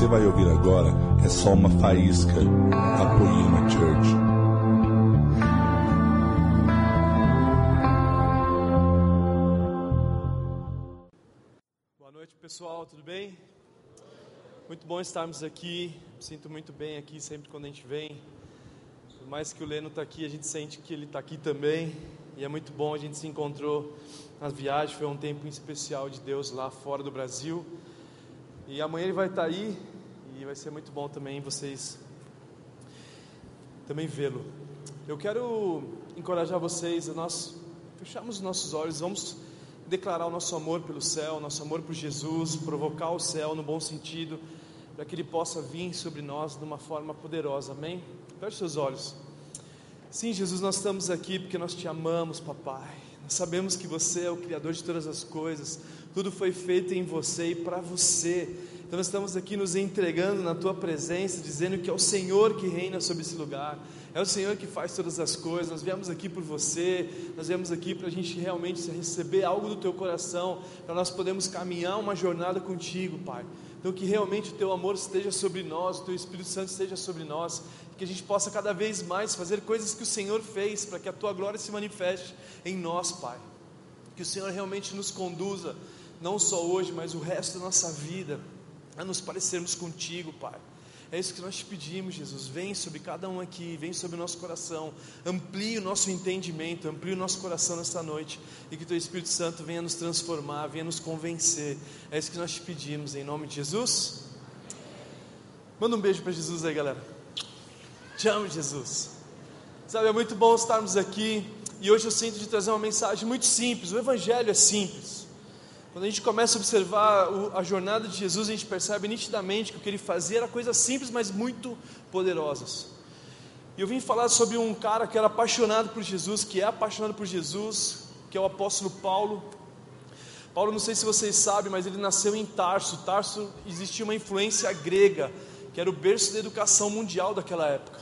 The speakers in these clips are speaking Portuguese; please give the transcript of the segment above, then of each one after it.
você vai ouvir agora é só uma faísca da Poema Church. Boa noite, pessoal, tudo bem? Muito bom estarmos aqui. Sinto muito bem aqui sempre quando a gente vem. Por mais que o Leno está aqui, a gente sente que ele está aqui também. E é muito bom, a gente se encontrou na viagem, foi um tempo especial de Deus lá fora do Brasil. E amanhã ele vai estar aí e vai ser muito bom também vocês também vê-lo. Eu quero encorajar vocês a nós fecharmos os nossos olhos, vamos declarar o nosso amor pelo céu, nosso amor por Jesus, provocar o céu no bom sentido, para que ele possa vir sobre nós de uma forma poderosa. Amém? Feche seus olhos. Sim, Jesus, nós estamos aqui porque nós te amamos, papai. Nós sabemos que você é o criador de todas as coisas tudo foi feito em você e para você. Então nós estamos aqui nos entregando na tua presença, dizendo que é o Senhor que reina sobre esse lugar, é o Senhor que faz todas as coisas. Nós viemos aqui por você, nós viemos aqui para a gente realmente receber algo do teu coração, para nós podermos caminhar uma jornada contigo, Pai. Então que realmente o teu amor esteja sobre nós, o teu Espírito Santo esteja sobre nós, que a gente possa cada vez mais fazer coisas que o Senhor fez, para que a tua glória se manifeste em nós, Pai. Que o Senhor realmente nos conduza não só hoje, mas o resto da nossa vida, a nos parecermos contigo, Pai. É isso que nós te pedimos, Jesus. Vem sobre cada um aqui, vem sobre o nosso coração, amplie o nosso entendimento, amplie o nosso coração nesta noite e que o Teu Espírito Santo venha nos transformar, venha nos convencer. É isso que nós te pedimos, em nome de Jesus. Manda um beijo para Jesus aí, galera. Te amo, Jesus. Sabe, é muito bom estarmos aqui e hoje eu sinto de trazer uma mensagem muito simples. O Evangelho é simples. Quando a gente começa a observar a jornada de Jesus, a gente percebe nitidamente que o que ele fazia era coisas simples, mas muito poderosas. E eu vim falar sobre um cara que era apaixonado por Jesus, que é apaixonado por Jesus, que é o apóstolo Paulo. Paulo, não sei se vocês sabem, mas ele nasceu em Tarso. Tarso existia uma influência grega, que era o berço da educação mundial daquela época.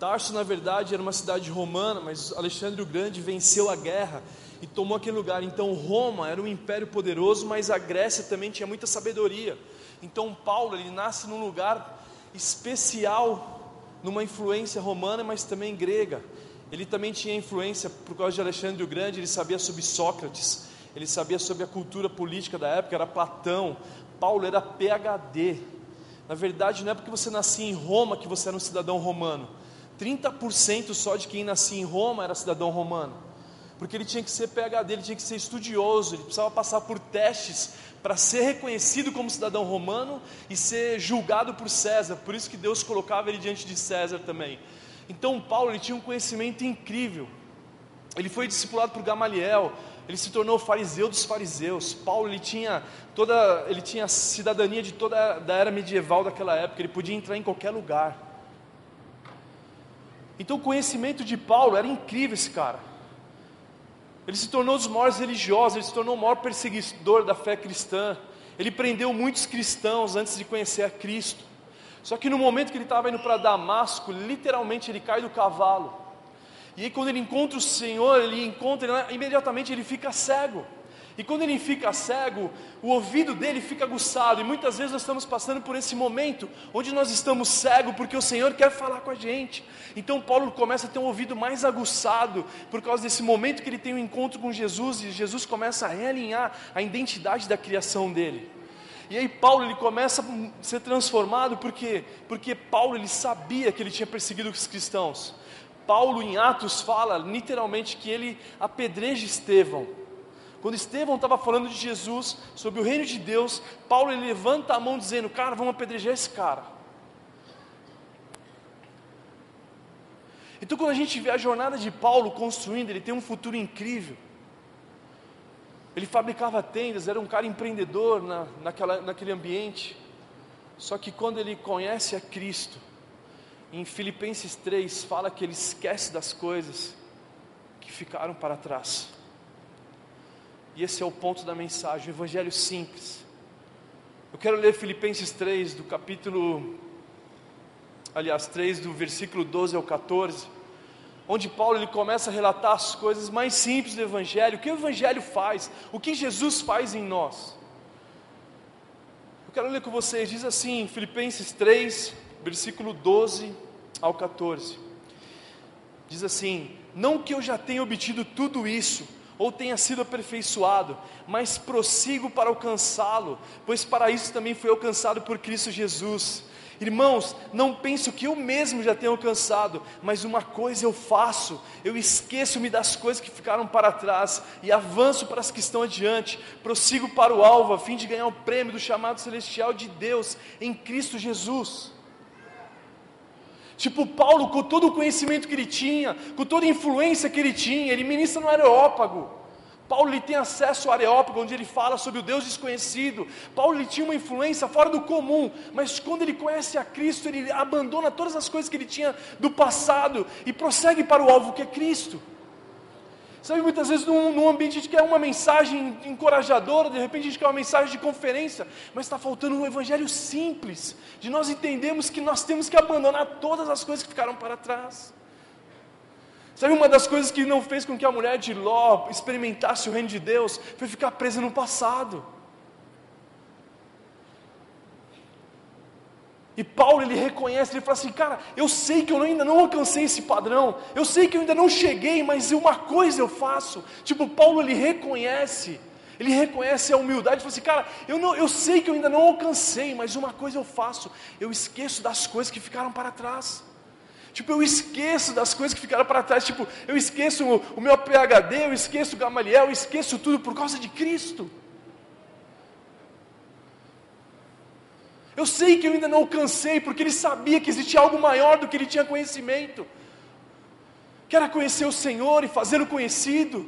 Tarso, na verdade, era uma cidade romana, mas Alexandre o Grande venceu a guerra e tomou aquele lugar. Então Roma era um império poderoso, mas a Grécia também tinha muita sabedoria. Então Paulo ele nasce num lugar especial, numa influência romana, mas também grega. Ele também tinha influência por causa de Alexandre o Grande, ele sabia sobre Sócrates, ele sabia sobre a cultura política da época, era Platão. Paulo era PhD. Na verdade, não é porque você nascia em Roma que você era um cidadão romano. 30% só de quem nascia em Roma era cidadão romano porque ele tinha que ser PhD, ele tinha que ser estudioso, ele precisava passar por testes para ser reconhecido como cidadão romano e ser julgado por César. Por isso que Deus colocava ele diante de César também. Então Paulo ele tinha um conhecimento incrível. Ele foi discipulado por Gamaliel, ele se tornou fariseu dos fariseus. Paulo ele tinha toda, ele tinha cidadania de toda da era medieval daquela época. Ele podia entrar em qualquer lugar. Então o conhecimento de Paulo era incrível esse cara. Ele se tornou um dos maiores religiosos, ele se tornou o maior perseguidor da fé cristã. Ele prendeu muitos cristãos antes de conhecer a Cristo. Só que no momento que ele estava indo para Damasco, literalmente ele cai do cavalo. E aí quando ele encontra o Senhor, ele encontra, ele, imediatamente ele fica cego. E quando ele fica cego, o ouvido dele fica aguçado. E muitas vezes nós estamos passando por esse momento onde nós estamos cegos porque o Senhor quer falar com a gente. Então Paulo começa a ter um ouvido mais aguçado por causa desse momento que ele tem um encontro com Jesus e Jesus começa a realinhar a identidade da criação dele. E aí Paulo ele começa a ser transformado porque porque Paulo ele sabia que ele tinha perseguido os cristãos. Paulo em Atos fala literalmente que ele apedreja Estevão. Quando Estevão estava falando de Jesus, sobre o reino de Deus, Paulo levanta a mão dizendo: Cara, vamos apedrejar esse cara. Então, quando a gente vê a jornada de Paulo construindo, ele tem um futuro incrível. Ele fabricava tendas, era um cara empreendedor na, naquela, naquele ambiente. Só que quando ele conhece a Cristo, em Filipenses 3, fala que ele esquece das coisas que ficaram para trás. E esse é o ponto da mensagem, o evangelho simples. Eu quero ler Filipenses 3, do capítulo, aliás, 3, do versículo 12 ao 14, onde Paulo ele começa a relatar as coisas mais simples do evangelho, o que o evangelho faz, o que Jesus faz em nós. Eu quero ler com vocês, diz assim, Filipenses 3, versículo 12 ao 14. Diz assim: Não que eu já tenha obtido tudo isso, ou tenha sido aperfeiçoado, mas prossigo para alcançá-lo, pois para isso também fui alcançado por Cristo Jesus. Irmãos, não penso que eu mesmo já tenho alcançado, mas uma coisa eu faço: eu esqueço-me das coisas que ficaram para trás e avanço para as que estão adiante, prossigo para o alvo, a fim de ganhar o prêmio do chamado celestial de Deus em Cristo Jesus. Tipo, Paulo, com todo o conhecimento que ele tinha, com toda a influência que ele tinha, ele ministra no Areópago. Paulo ele tem acesso ao Areópago, onde ele fala sobre o Deus desconhecido. Paulo ele tinha uma influência fora do comum, mas quando ele conhece a Cristo, ele abandona todas as coisas que ele tinha do passado e prossegue para o alvo que é Cristo. Sabe, muitas vezes num, num ambiente a gente quer uma mensagem encorajadora, de repente a gente quer uma mensagem de conferência, mas está faltando um evangelho simples, de nós entendermos que nós temos que abandonar todas as coisas que ficaram para trás. Sabe, uma das coisas que não fez com que a mulher de Ló experimentasse o reino de Deus foi ficar presa no passado. E Paulo ele reconhece, ele fala assim, cara, eu sei que eu ainda não alcancei esse padrão, eu sei que eu ainda não cheguei, mas uma coisa eu faço. Tipo, Paulo ele reconhece, ele reconhece a humildade, ele fala assim, cara, eu, não, eu sei que eu ainda não alcancei, mas uma coisa eu faço, eu esqueço das coisas que ficaram para trás. Tipo, eu esqueço das coisas que ficaram para trás, tipo, eu esqueço o, o meu PHD, eu esqueço o Gamaliel, eu esqueço tudo por causa de Cristo. Eu sei que eu ainda não alcancei, porque ele sabia que existia algo maior do que ele tinha conhecimento, que era conhecer o Senhor e fazê-lo conhecido.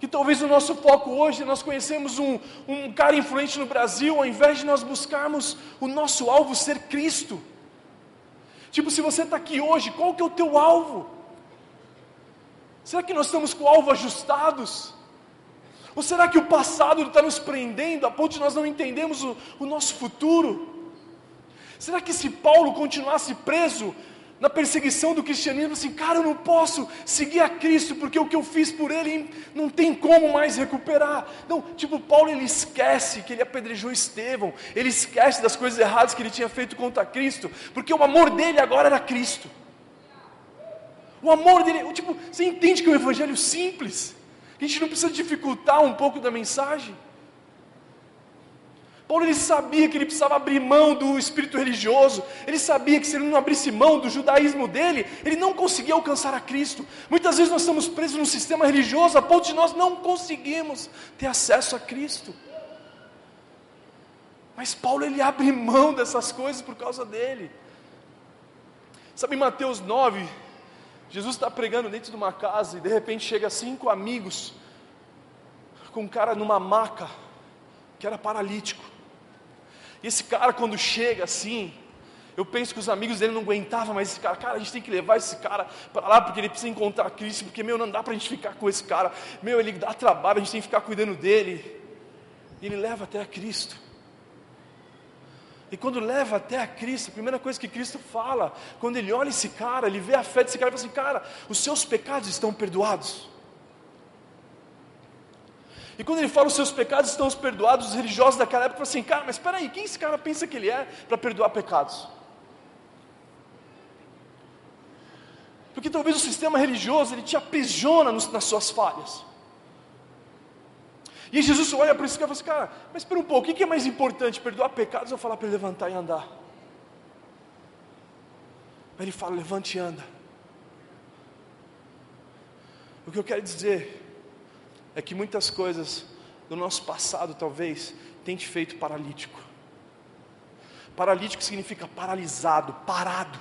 Que talvez o nosso foco hoje, nós conhecemos um, um cara influente no Brasil, ao invés de nós buscarmos o nosso alvo ser Cristo. Tipo, se você está aqui hoje, qual que é o teu alvo? Será que nós estamos com o alvo ajustados? Ou será que o passado está nos prendendo a ponto de nós não entendemos o, o nosso futuro? Será que se Paulo continuasse preso na perseguição do cristianismo, assim, cara, eu não posso seguir a Cristo, porque o que eu fiz por ele não tem como mais recuperar. Não, tipo, Paulo ele esquece que ele apedrejou Estevão, ele esquece das coisas erradas que ele tinha feito contra Cristo, porque o amor dele agora era Cristo. O amor dele, tipo, você entende que é um evangelho simples? A gente não precisa dificultar um pouco da mensagem. Paulo ele sabia que ele precisava abrir mão do espírito religioso, ele sabia que se ele não abrisse mão do judaísmo dele, ele não conseguia alcançar a Cristo. Muitas vezes nós estamos presos num sistema religioso a ponto de nós não conseguirmos ter acesso a Cristo. Mas Paulo ele abre mão dessas coisas por causa dele. Sabe em Mateus 9, Jesus está pregando dentro de uma casa e de repente chega cinco amigos com um cara numa maca que era paralítico. E esse cara quando chega assim, eu penso que os amigos dele não aguentavam mais esse cara. Cara, a gente tem que levar esse cara para lá porque ele precisa encontrar Cristo, porque meu não dá para a gente ficar com esse cara. Meu, ele dá trabalho, a gente tem que ficar cuidando dele. E ele leva até a Cristo. E quando leva até a Cristo, a primeira coisa que Cristo fala, quando ele olha esse cara, ele vê a fé desse cara e fala assim: Cara, os seus pecados estão perdoados. E quando ele fala os seus pecados estão perdoados, os religiosos daquela época falam assim: Cara, mas espera aí, quem esse cara pensa que ele é para perdoar pecados? Porque talvez o sistema religioso ele te aprisiona nas suas falhas. E Jesus olha para esse cara e fala assim, cara, mas espera um pouco, o que é mais importante, perdoar pecados ou falar para ele levantar e andar? Aí ele fala, levante e anda. O que eu quero dizer é que muitas coisas do nosso passado talvez tenham te feito paralítico. Paralítico significa paralisado, parado.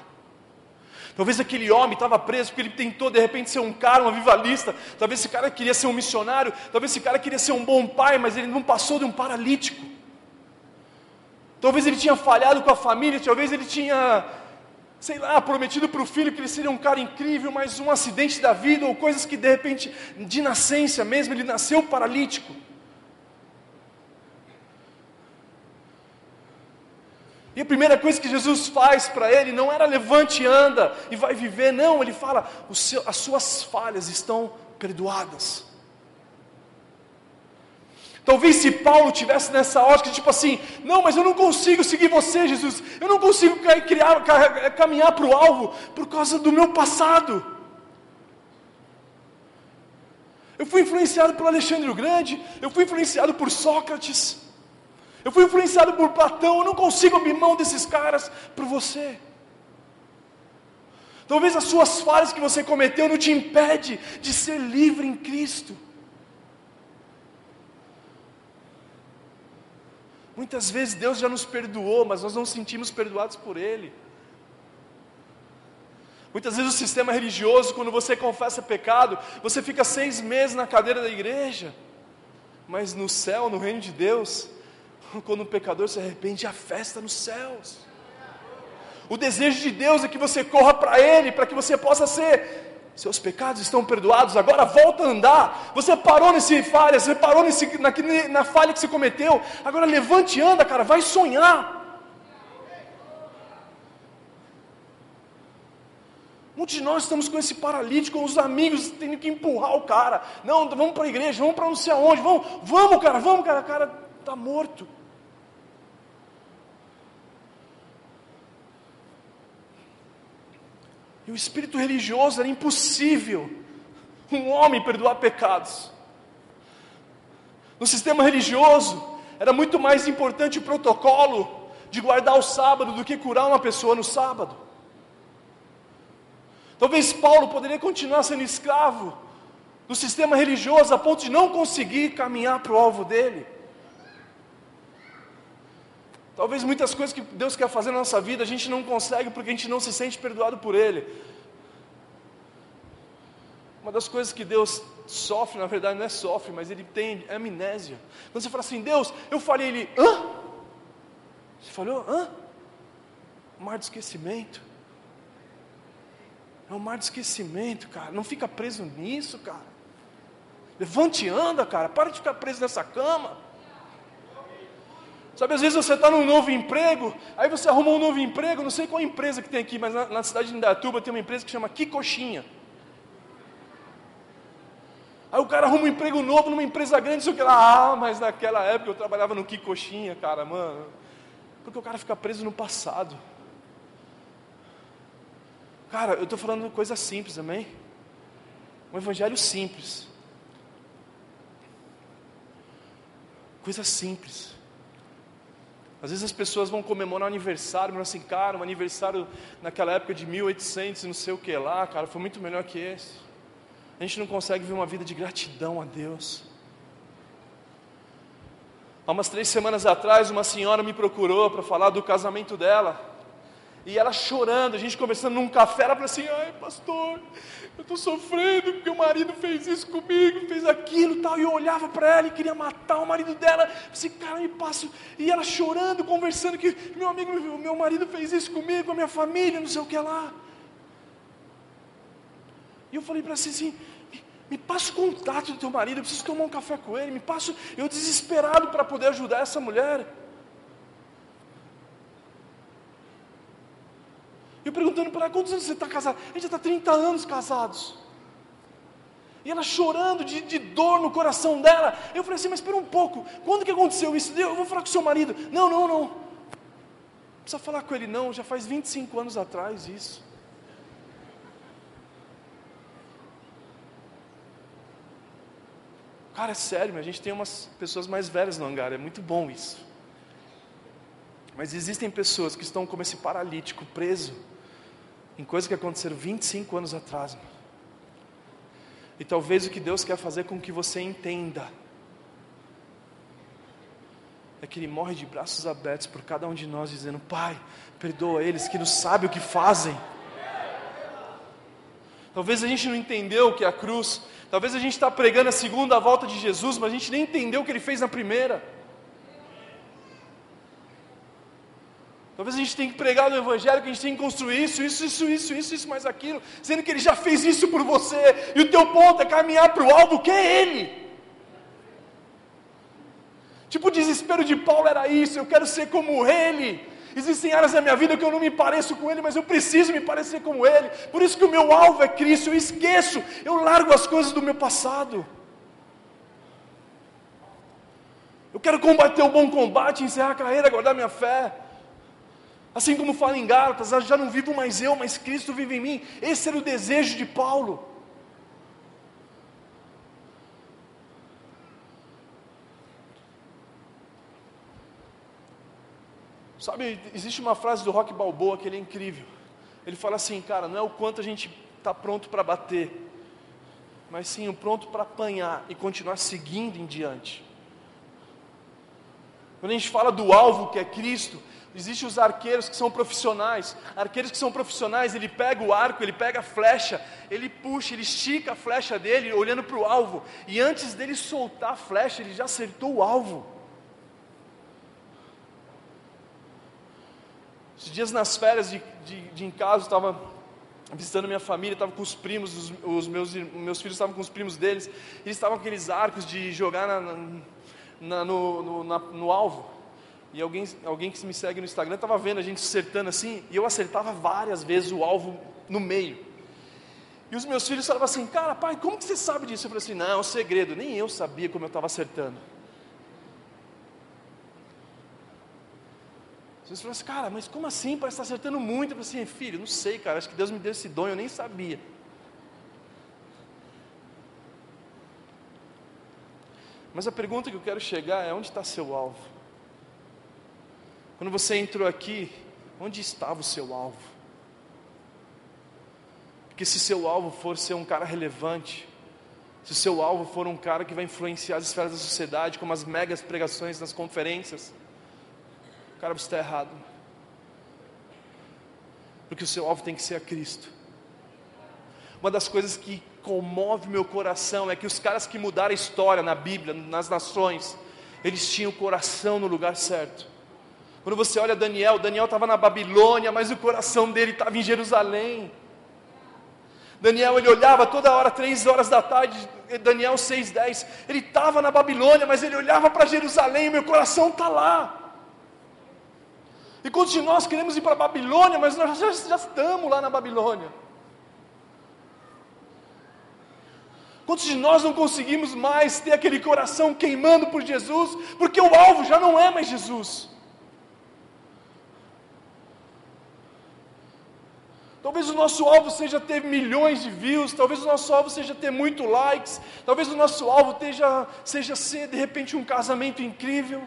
Talvez aquele homem estava preso porque ele tentou de repente ser um cara, um avivalista. Talvez esse cara queria ser um missionário. Talvez esse cara queria ser um bom pai, mas ele não passou de um paralítico. Talvez ele tinha falhado com a família. Talvez ele tinha, sei lá, prometido para o filho que ele seria um cara incrível, mas um acidente da vida ou coisas que de repente, de nascença mesmo, ele nasceu paralítico. E a primeira coisa que Jesus faz para ele não era levante e anda e vai viver, não, ele fala: seu, as suas falhas estão perdoadas. Talvez se Paulo tivesse nessa ótica, tipo assim, não, mas eu não consigo seguir você, Jesus, eu não consigo criar, caminhar para o alvo por causa do meu passado. Eu fui influenciado por Alexandre o Grande, eu fui influenciado por Sócrates, eu fui influenciado por Platão, eu não consigo abrir mão desses caras por você. Talvez as suas falhas que você cometeu não te impede de ser livre em Cristo. Muitas vezes Deus já nos perdoou, mas nós não nos sentimos perdoados por Ele. Muitas vezes o sistema religioso, quando você confessa pecado, você fica seis meses na cadeira da igreja, mas no céu, no reino de Deus, quando o pecador se arrepende, há festa nos céus. O desejo de Deus é que você corra para Ele, para que você possa ser. Seus pecados estão perdoados, agora volta a andar. Você parou nesse falha, você parou nesse, na, na falha que você cometeu. Agora levante e anda, cara, vai sonhar. Muitos de nós estamos com esse paralítico, com os amigos tendo que empurrar o cara. Não, vamos para a igreja, vamos para não sei aonde, vamos, vamos, cara, vamos, cara, o cara está morto. E o espírito religioso era impossível um homem perdoar pecados. No sistema religioso, era muito mais importante o protocolo de guardar o sábado do que curar uma pessoa no sábado. Talvez Paulo poderia continuar sendo escravo do sistema religioso a ponto de não conseguir caminhar para o alvo dele. Talvez muitas coisas que Deus quer fazer na nossa vida a gente não consegue porque a gente não se sente perdoado por Ele. Uma das coisas que Deus sofre, na verdade não é sofre, mas Ele tem amnésia. Quando você fala assim, Deus, eu falei, Ele, hã? Você falou, hã? Mar de esquecimento. É um mar de esquecimento, cara. Não fica preso nisso, cara. Levante e anda, cara. Para de ficar preso nessa cama. Sabe, às vezes você está num novo emprego, aí você arruma um novo emprego, não sei qual empresa que tem aqui, mas na, na cidade de Indatuba tem uma empresa que chama Kikoxinha. Aí o cara arruma um emprego novo numa empresa grande, sei o que lá, ah, mas naquela época eu trabalhava no Kikoxinha, cara, mano. Porque o cara fica preso no passado. Cara, eu estou falando coisa simples, amém? Um evangelho simples. Coisa simples. Às vezes as pessoas vão comemorar um aniversário, mas assim, cara, um aniversário naquela época de 1800 e não sei o que lá, cara, foi muito melhor que esse. A gente não consegue ver uma vida de gratidão a Deus. Há umas três semanas atrás, uma senhora me procurou para falar do casamento dela. E ela chorando, a gente conversando num café, ela falou assim: ai, pastor, eu estou sofrendo porque o marido fez isso comigo, fez aquilo tal. E eu olhava para ela e queria matar o marido dela. Eu assim, cara, me passo. E ela chorando, conversando que meu amigo, meu marido fez isso comigo, a minha família, não sei o que lá. E eu falei para ela assim: me, me passa o contato do teu marido, eu preciso tomar um café com ele. Me passo, eu desesperado para poder ajudar essa mulher. Eu perguntando para ela, quantos anos você está casado? A gente já está 30 anos casados. E ela chorando de, de, dor no coração dela. Eu falei assim, mas espera um pouco, quando que aconteceu isso? Eu vou falar com o seu marido. Não, não, não. Não precisa falar com ele não, já faz 25 anos atrás isso. Cara, é sério, a gente tem umas pessoas mais velhas no hangar, é muito bom isso. Mas existem pessoas que estão como esse paralítico preso em coisas que aconteceram 25 anos atrás. Mano. E talvez o que Deus quer fazer com que você entenda é que Ele morre de braços abertos por cada um de nós, dizendo: Pai, perdoa eles que não sabem o que fazem. Talvez a gente não entendeu o que é a cruz, talvez a gente está pregando a segunda volta de Jesus, mas a gente nem entendeu o que Ele fez na primeira. Talvez a gente tenha que pregar no Evangelho, que a gente tem que construir isso, isso, isso, isso, isso, isso, mais aquilo, sendo que Ele já fez isso por você, e o teu ponto é caminhar para o alvo que é Ele. Tipo, o desespero de Paulo era isso, eu quero ser como Ele. Existem áreas da minha vida que eu não me pareço com Ele, mas eu preciso me parecer como Ele. Por isso que o meu alvo é Cristo, eu esqueço, eu largo as coisas do meu passado. Eu quero combater o bom combate, encerrar a carreira, guardar minha fé. Assim como fala em Gálatas, já não vivo mais eu, mas Cristo vive em mim. Esse era o desejo de Paulo. Sabe, existe uma frase do Rock Balboa que ele é incrível. Ele fala assim, cara, não é o quanto a gente está pronto para bater, mas sim o pronto para apanhar e continuar seguindo em diante. Quando a gente fala do alvo que é Cristo, existem os arqueiros que são profissionais. Arqueiros que são profissionais, ele pega o arco, ele pega a flecha, ele puxa, ele estica a flecha dele, olhando para o alvo, e antes dele soltar a flecha, ele já acertou o alvo. Esses dias nas férias de, de, de em casa, estava visitando minha família, estava com os primos, os, os meus, meus filhos estavam com os primos deles, eles estavam com aqueles arcos de jogar na, na, no, no, na, no alvo. E alguém, alguém que me segue no Instagram estava vendo a gente acertando assim, e eu acertava várias vezes o alvo no meio. E os meus filhos falavam assim, cara, pai, como que você sabe disso? Eu falei assim, não, é um segredo, nem eu sabia como eu estava acertando. Você falou assim, cara, mas como assim? Parece estar acertando muito. Eu falei assim, filho, não sei, cara, acho que Deus me deu esse dom, eu nem sabia. Mas a pergunta que eu quero chegar é: onde está seu alvo? Quando você entrou aqui, onde estava o seu alvo? Porque se seu alvo for ser um cara relevante, se seu alvo for um cara que vai influenciar as esferas da sociedade, como as megas pregações nas conferências, Cara, você está errado. Porque o seu alvo tem que ser a Cristo. Uma das coisas que comove meu coração é que os caras que mudaram a história na Bíblia, nas nações, eles tinham o coração no lugar certo. Quando você olha Daniel, Daniel estava na Babilônia, mas o coração dele estava em Jerusalém. Daniel ele olhava toda hora, três horas da tarde, Daniel 6,10, ele estava na Babilônia, mas ele olhava para Jerusalém, meu coração está lá. E quando nós queremos ir para a Babilônia, mas nós já, já estamos lá na Babilônia. Quantos de nós não conseguimos mais ter aquele coração queimando por Jesus, porque o alvo já não é mais Jesus? Talvez o nosso alvo seja ter milhões de views, talvez o nosso alvo seja ter muito likes, talvez o nosso alvo seja, seja ser de repente um casamento incrível.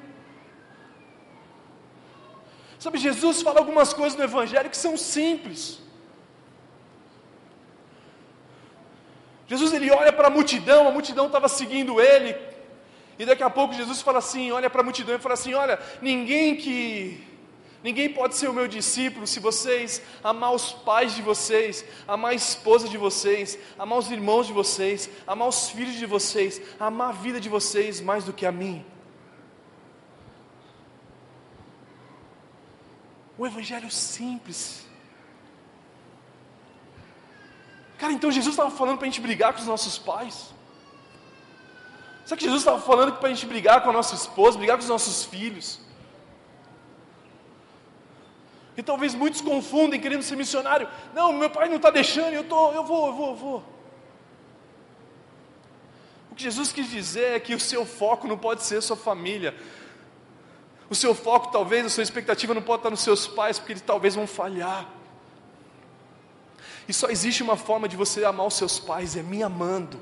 Sabe, Jesus fala algumas coisas no Evangelho que são simples. Jesus ele olha para a multidão, a multidão estava seguindo ele, e daqui a pouco Jesus fala assim, olha para a multidão e fala assim, olha, ninguém que ninguém pode ser o meu discípulo se vocês amar os pais de vocês, amar a esposa de vocês, amar os irmãos de vocês, amar os filhos de vocês, amar a vida de vocês mais do que a mim. O Evangelho simples. Cara, então Jesus estava falando para a gente brigar com os nossos pais? Será que Jesus estava falando para a gente brigar com a nossa esposa, brigar com os nossos filhos? E talvez muitos confundem querendo ser missionário. Não, meu pai não está deixando, eu, tô, eu vou, eu vou, eu vou. O que Jesus quis dizer é que o seu foco não pode ser a sua família, o seu foco, talvez, a sua expectativa não pode estar nos seus pais, porque eles talvez vão falhar. E só existe uma forma de você amar os seus pais, é me amando.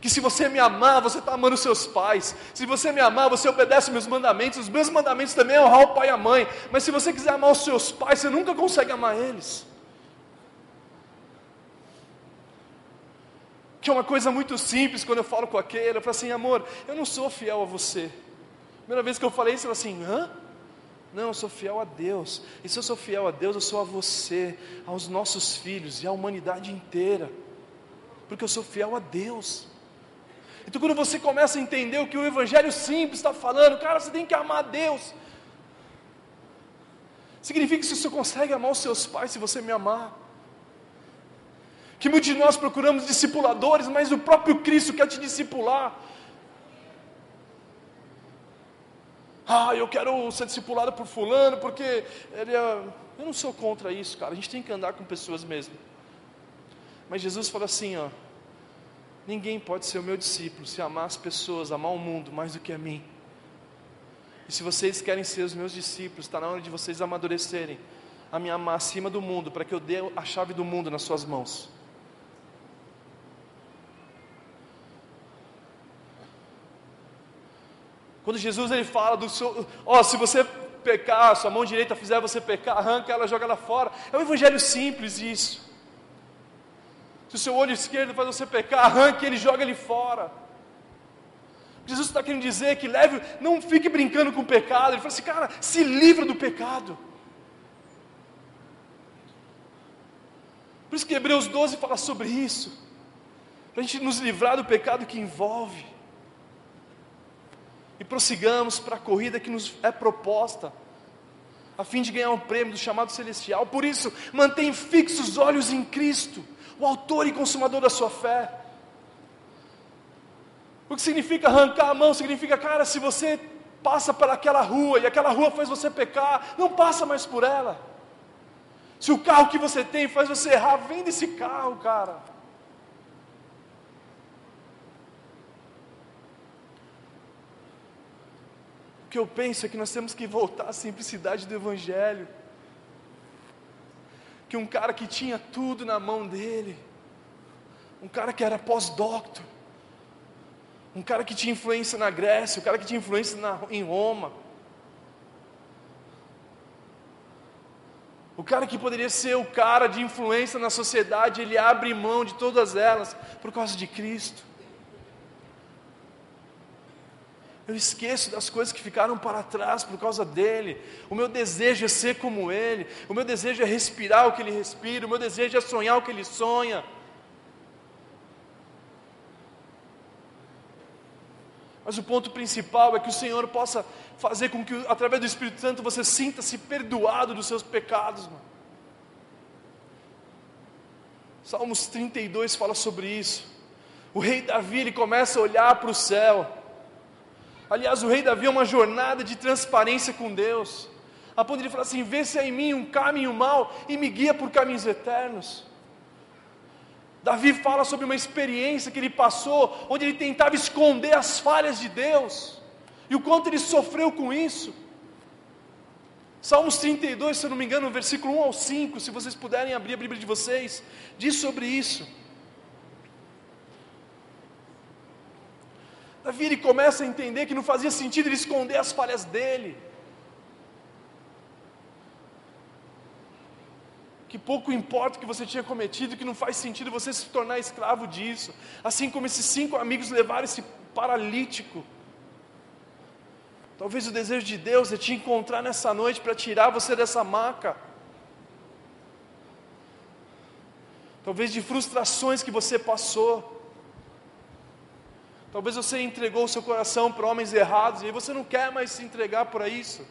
Que se você me amar, você está amando os seus pais. Se você me amar, você obedece meus mandamentos. Os meus mandamentos também é honrar o pai e a mãe. Mas se você quiser amar os seus pais, você nunca consegue amar eles. Que é uma coisa muito simples quando eu falo com aquele, eu falo assim, amor, eu não sou fiel a você. Primeira vez que eu falei isso, ela assim, hã? Não, eu sou fiel a Deus. E se eu sou fiel a Deus, eu sou a você, aos nossos filhos e à humanidade inteira. Porque eu sou fiel a Deus. Então, quando você começa a entender o que o Evangelho simples está falando, cara, você tem que amar a Deus. Significa que você consegue amar os seus pais se você me amar. Que muitos de nós procuramos discipuladores, mas o próprio Cristo quer te discipular. Ah, eu quero ser discipulado por fulano, porque ele é... Eu não sou contra isso, cara. A gente tem que andar com pessoas mesmo. Mas Jesus fala assim, ó. Ninguém pode ser o meu discípulo se amar as pessoas, amar o mundo mais do que a mim. E se vocês querem ser os meus discípulos, está na hora de vocês amadurecerem a me amar acima do mundo, para que eu dê a chave do mundo nas suas mãos. Quando Jesus ele fala do seu, ó, oh, se você pecar, sua mão direita fizer você pecar, arranca ela, joga ela fora. É um evangelho simples isso. Se o seu olho esquerdo faz você pecar, arranque ele, joga ele fora. Jesus está querendo dizer que leve, não fique brincando com o pecado. Ele fala assim, cara, se livra do pecado. Por isso que Hebreus 12 fala sobre isso. Para a gente nos livrar do pecado que envolve. E prossigamos para a corrida que nos é proposta a fim de ganhar um prêmio do chamado celestial. Por isso, mantém fixos os olhos em Cristo, o autor e consumador da sua fé. O que significa arrancar a mão? Significa, cara, se você passa por aquela rua e aquela rua faz você pecar, não passa mais por ela. Se o carro que você tem faz você errar, vende esse carro, cara. Que eu penso é que nós temos que voltar à simplicidade do Evangelho. Que um cara que tinha tudo na mão dele, um cara que era pós-doctor, um cara que tinha influência na Grécia, um cara que tinha influência na, em Roma, o cara que poderia ser o cara de influência na sociedade, ele abre mão de todas elas por causa de Cristo. Eu esqueço das coisas que ficaram para trás por causa dele. O meu desejo é ser como ele. O meu desejo é respirar o que ele respira. O meu desejo é sonhar o que ele sonha. Mas o ponto principal é que o Senhor possa fazer com que, através do Espírito Santo, você sinta-se perdoado dos seus pecados. Mano. Salmos 32 fala sobre isso. O rei Davi ele começa a olhar para o céu Aliás, o rei Davi é uma jornada de transparência com Deus, a ponto de falar assim: vê se há em mim um caminho mau e me guia por caminhos eternos. Davi fala sobre uma experiência que ele passou, onde ele tentava esconder as falhas de Deus, e o quanto ele sofreu com isso. Salmos 32, se eu não me engano, versículo 1 ao 5, se vocês puderem abrir a Bíblia de vocês, diz sobre isso. Davi ele começa a entender que não fazia sentido ele esconder as falhas dele. Que pouco importa o que você tinha cometido, que não faz sentido você se tornar escravo disso. Assim como esses cinco amigos levaram esse paralítico. Talvez o desejo de Deus é te encontrar nessa noite para tirar você dessa maca. Talvez de frustrações que você passou. Talvez você entregou o seu coração para homens errados e você não quer mais se entregar para isso.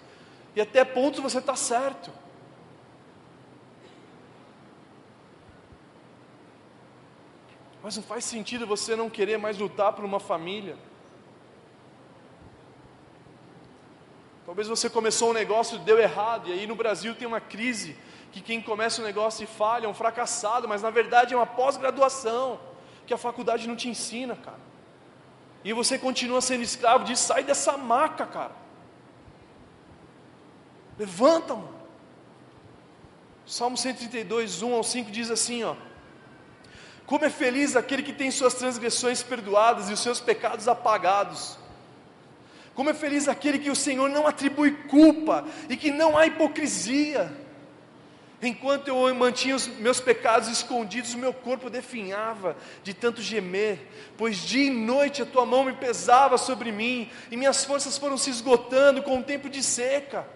E até pontos você está certo. Mas não faz sentido você não querer mais lutar por uma família. Talvez você começou um negócio e deu errado, e aí no Brasil tem uma crise, que quem começa um negócio e falha é um fracassado, mas na verdade é uma pós-graduação, que a faculdade não te ensina, cara e você continua sendo escravo disso, sai dessa maca, cara. Levanta, mano. Salmo 132, 1 ao 5 diz assim: ó. Como é feliz aquele que tem suas transgressões perdoadas e os seus pecados apagados. Como é feliz aquele que o Senhor não atribui culpa e que não há hipocrisia. Enquanto eu mantinha os meus pecados escondidos, o meu corpo definhava de tanto gemer, pois dia e noite a tua mão me pesava sobre mim, e minhas forças foram se esgotando com o tempo de seca.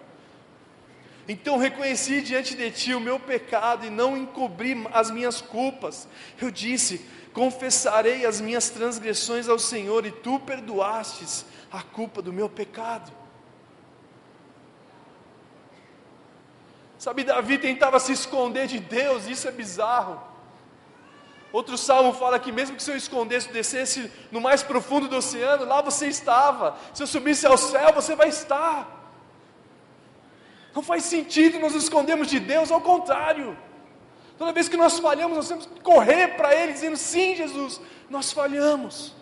Então reconheci diante de ti o meu pecado e não encobri as minhas culpas. Eu disse: Confessarei as minhas transgressões ao Senhor, e tu perdoastes a culpa do meu pecado. Sabe, Davi tentava se esconder de Deus, isso é bizarro. Outro salmo fala que mesmo que se eu escondesse, descesse no mais profundo do oceano, lá você estava. Se eu subisse ao céu, você vai estar. Não faz sentido nos escondermos de Deus, ao contrário. Toda vez que nós falhamos, nós temos que correr para Ele dizendo: Sim, Jesus, nós falhamos.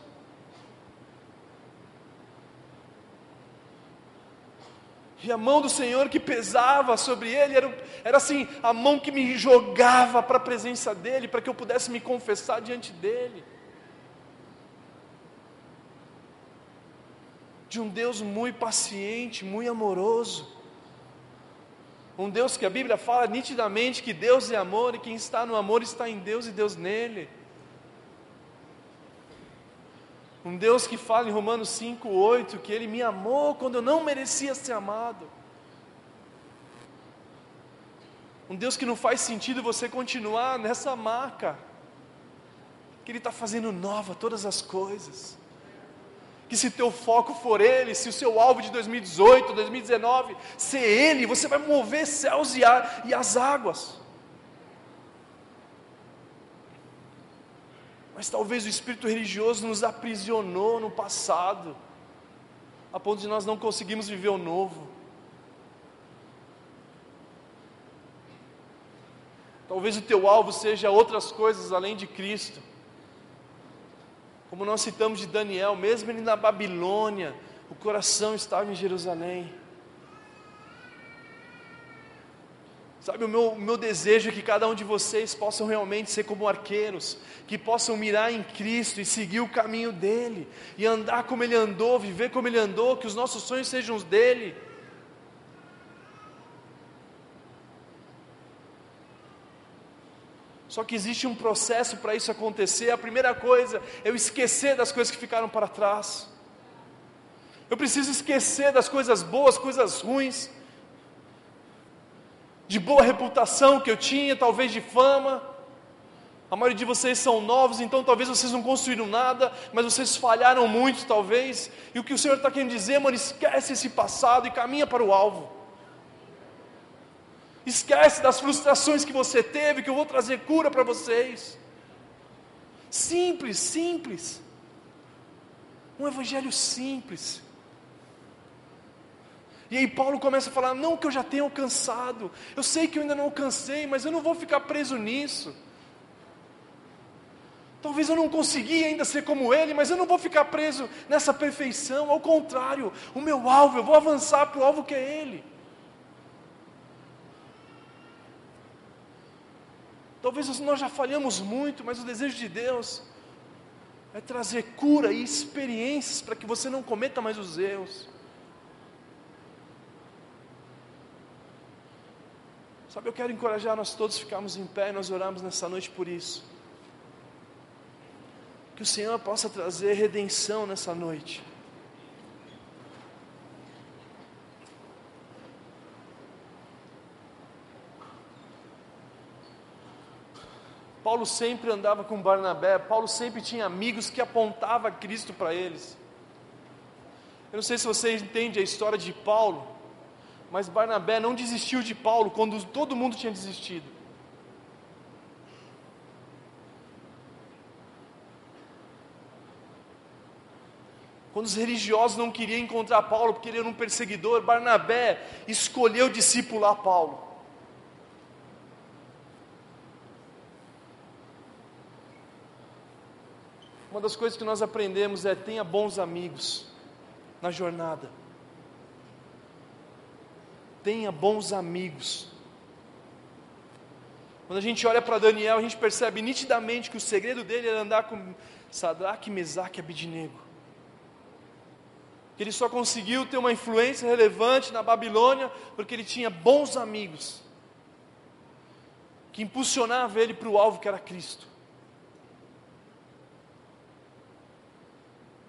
E a mão do Senhor que pesava sobre ele era, era assim, a mão que me jogava para a presença dele, para que eu pudesse me confessar diante dele. De um Deus muito paciente, muito amoroso. Um Deus que a Bíblia fala nitidamente que Deus é amor e quem está no amor está em Deus e Deus nele. Um Deus que fala em Romanos 5, 8 que Ele me amou quando eu não merecia ser amado. Um Deus que não faz sentido você continuar nessa marca, que Ele está fazendo nova todas as coisas. Que se teu foco for Ele, se o seu alvo de 2018, 2019 ser Ele, você vai mover céus e, ar, e as águas. Mas talvez o espírito religioso nos aprisionou no passado, a ponto de nós não conseguirmos viver o novo. Talvez o teu alvo seja outras coisas além de Cristo. Como nós citamos de Daniel, mesmo ele na Babilônia, o coração estava em Jerusalém. Sabe, o meu, meu desejo é que cada um de vocês possam realmente ser como arqueiros, que possam mirar em Cristo e seguir o caminho dele, e andar como ele andou, viver como ele andou, que os nossos sonhos sejam os dele. Só que existe um processo para isso acontecer. A primeira coisa é eu esquecer das coisas que ficaram para trás. Eu preciso esquecer das coisas boas, coisas ruins de boa reputação que eu tinha, talvez de fama. A maioria de vocês são novos, então talvez vocês não construíram nada, mas vocês falharam muito, talvez. E o que o Senhor está querendo dizer, mano, esquece esse passado e caminha para o alvo. Esquece das frustrações que você teve, que eu vou trazer cura para vocês. Simples, simples. Um evangelho simples. E aí Paulo começa a falar: não que eu já tenho alcançado, eu sei que eu ainda não alcancei, mas eu não vou ficar preso nisso. Talvez eu não consegui ainda ser como ele, mas eu não vou ficar preso nessa perfeição, ao contrário, o meu alvo, eu vou avançar para o alvo que é ele. Talvez nós já falhamos muito, mas o desejo de Deus é trazer cura e experiências para que você não cometa mais os erros. Sabe, eu quero encorajar nós todos ficarmos em pé e nós oramos nessa noite por isso. Que o Senhor possa trazer redenção nessa noite. Paulo sempre andava com Barnabé, Paulo sempre tinha amigos que apontavam Cristo para eles. Eu não sei se você entende a história de Paulo, mas Barnabé não desistiu de Paulo quando todo mundo tinha desistido. Quando os religiosos não queriam encontrar Paulo porque ele era um perseguidor, Barnabé escolheu discipular Paulo. Uma das coisas que nós aprendemos é tenha bons amigos na jornada tenha bons amigos. Quando a gente olha para Daniel, a gente percebe nitidamente que o segredo dele era andar com Sadraque, Mesaque e Abidnego. Que ele só conseguiu ter uma influência relevante na Babilônia porque ele tinha bons amigos que impulsionavam ele para o alvo que era Cristo.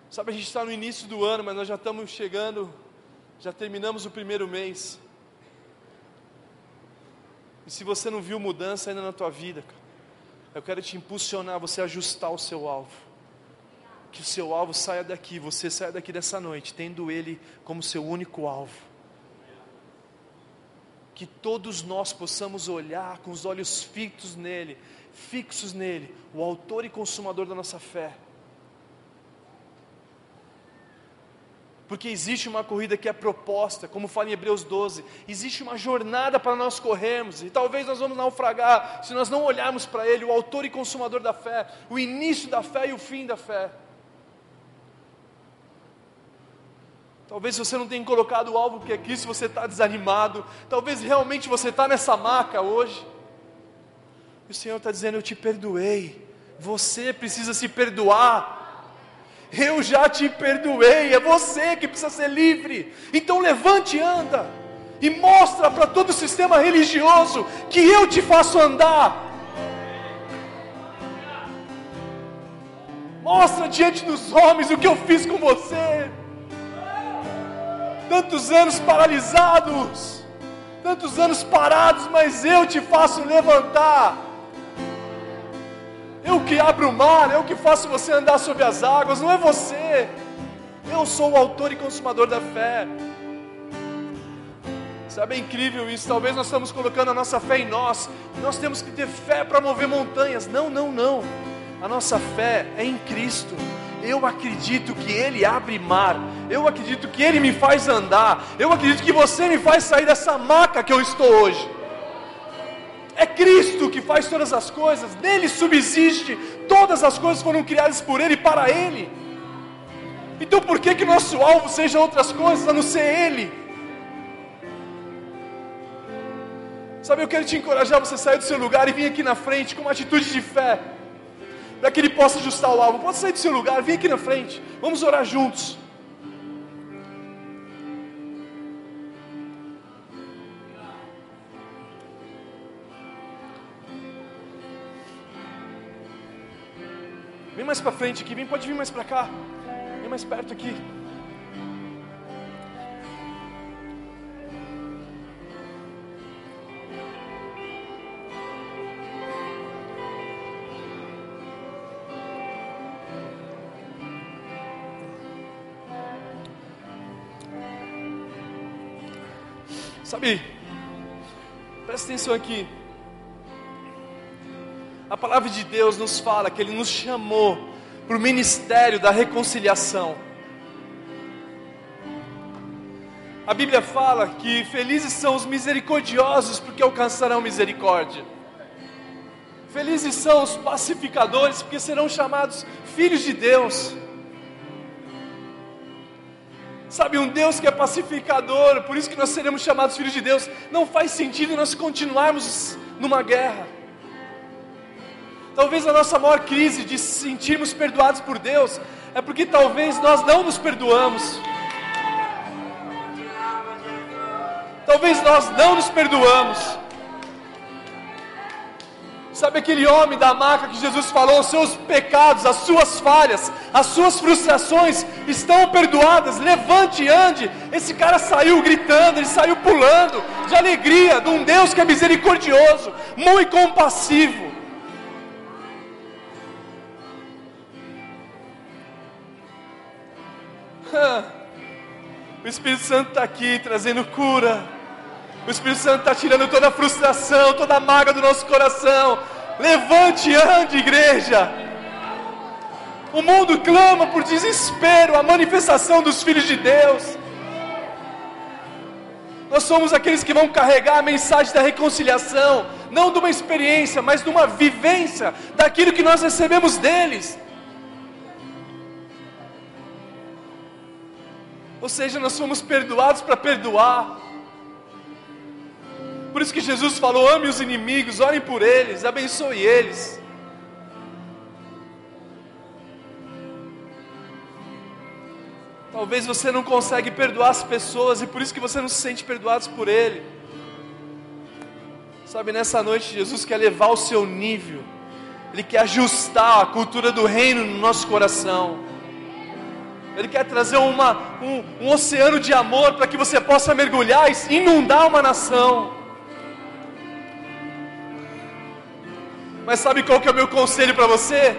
Sabe, a gente está no início do ano, mas nós já estamos chegando, já terminamos o primeiro mês. E se você não viu mudança ainda na tua vida, eu quero te impulsionar a você ajustar o seu alvo. Que o seu alvo saia daqui, você saia daqui dessa noite, tendo ele como seu único alvo. Que todos nós possamos olhar com os olhos fixos nele, fixos nele, o autor e consumador da nossa fé. Porque existe uma corrida que é proposta, como fala em Hebreus 12, existe uma jornada para nós corrermos, e talvez nós vamos naufragar se nós não olharmos para Ele, o autor e consumador da fé, o início da fé e o fim da fé. Talvez você não tenha colocado o alvo que é Cristo, você está desanimado, talvez realmente você está nessa maca hoje, e o Senhor está dizendo: Eu te perdoei, você precisa se perdoar. Eu já te perdoei, é você que precisa ser livre. Então levante e anda. E mostra para todo o sistema religioso que eu te faço andar. Mostra diante dos homens o que eu fiz com você. Tantos anos paralisados, tantos anos parados, mas eu te faço levantar eu que abro o mar, eu que faço você andar sobre as águas, não é você. Eu sou o autor e consumador da fé. Sabe, é incrível isso. Talvez nós estamos colocando a nossa fé em nós. Nós temos que ter fé para mover montanhas. Não, não, não. A nossa fé é em Cristo. Eu acredito que Ele abre mar. Eu acredito que Ele me faz andar. Eu acredito que você me faz sair dessa maca que eu estou hoje. É Cristo que faz todas as coisas, nele subsiste, todas as coisas foram criadas por Ele e para Ele. Então por que que nosso alvo seja outras coisas a não ser Ele? Sabe, eu quero te encorajar você sair do seu lugar e vir aqui na frente com uma atitude de fé, para que Ele possa ajustar o alvo. Pode sair do seu lugar, vem aqui na frente, vamos orar juntos. Vem mais para frente aqui, vem, pode vir mais para cá. Vem mais perto aqui. Sabe, presta atenção aqui. A palavra de Deus nos fala que Ele nos chamou para o ministério da reconciliação. A Bíblia fala que felizes são os misericordiosos, porque alcançarão misericórdia. Felizes são os pacificadores, porque serão chamados filhos de Deus. Sabe, um Deus que é pacificador, por isso que nós seremos chamados filhos de Deus. Não faz sentido nós continuarmos numa guerra. Talvez a nossa maior crise de se sentirmos perdoados por Deus é porque talvez nós não nos perdoamos. Talvez nós não nos perdoamos. Sabe aquele homem da maca que Jesus falou, os seus pecados, as suas falhas, as suas frustrações estão perdoadas. Levante e ande. Esse cara saiu gritando, ele saiu pulando de alegria de um Deus que é misericordioso, muito compassivo. O Espírito Santo está aqui trazendo cura. O Espírito Santo está tirando toda a frustração, toda a maga do nosso coração. Levante e ande, igreja. O mundo clama por desespero, a manifestação dos filhos de Deus. Nós somos aqueles que vão carregar a mensagem da reconciliação, não de uma experiência, mas de uma vivência daquilo que nós recebemos deles. Ou seja, nós fomos perdoados para perdoar. Por isso que Jesus falou: ame os inimigos, orem por eles, abençoe eles. Talvez você não consegue perdoar as pessoas e por isso que você não se sente perdoado por ele. Sabe, nessa noite Jesus quer levar o seu nível. Ele quer ajustar a cultura do reino no nosso coração. Ele quer trazer uma, um, um oceano de amor para que você possa mergulhar e inundar uma nação. Mas sabe qual que é o meu conselho para você?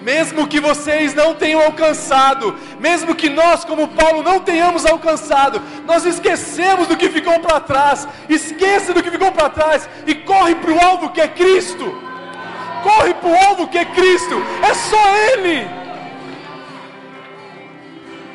Mesmo que vocês não tenham alcançado, mesmo que nós, como Paulo, não tenhamos alcançado, nós esquecemos do que ficou para trás, esqueça do que ficou para trás e corre para o alvo que é Cristo. Corre para o alvo que é Cristo, é só Ele.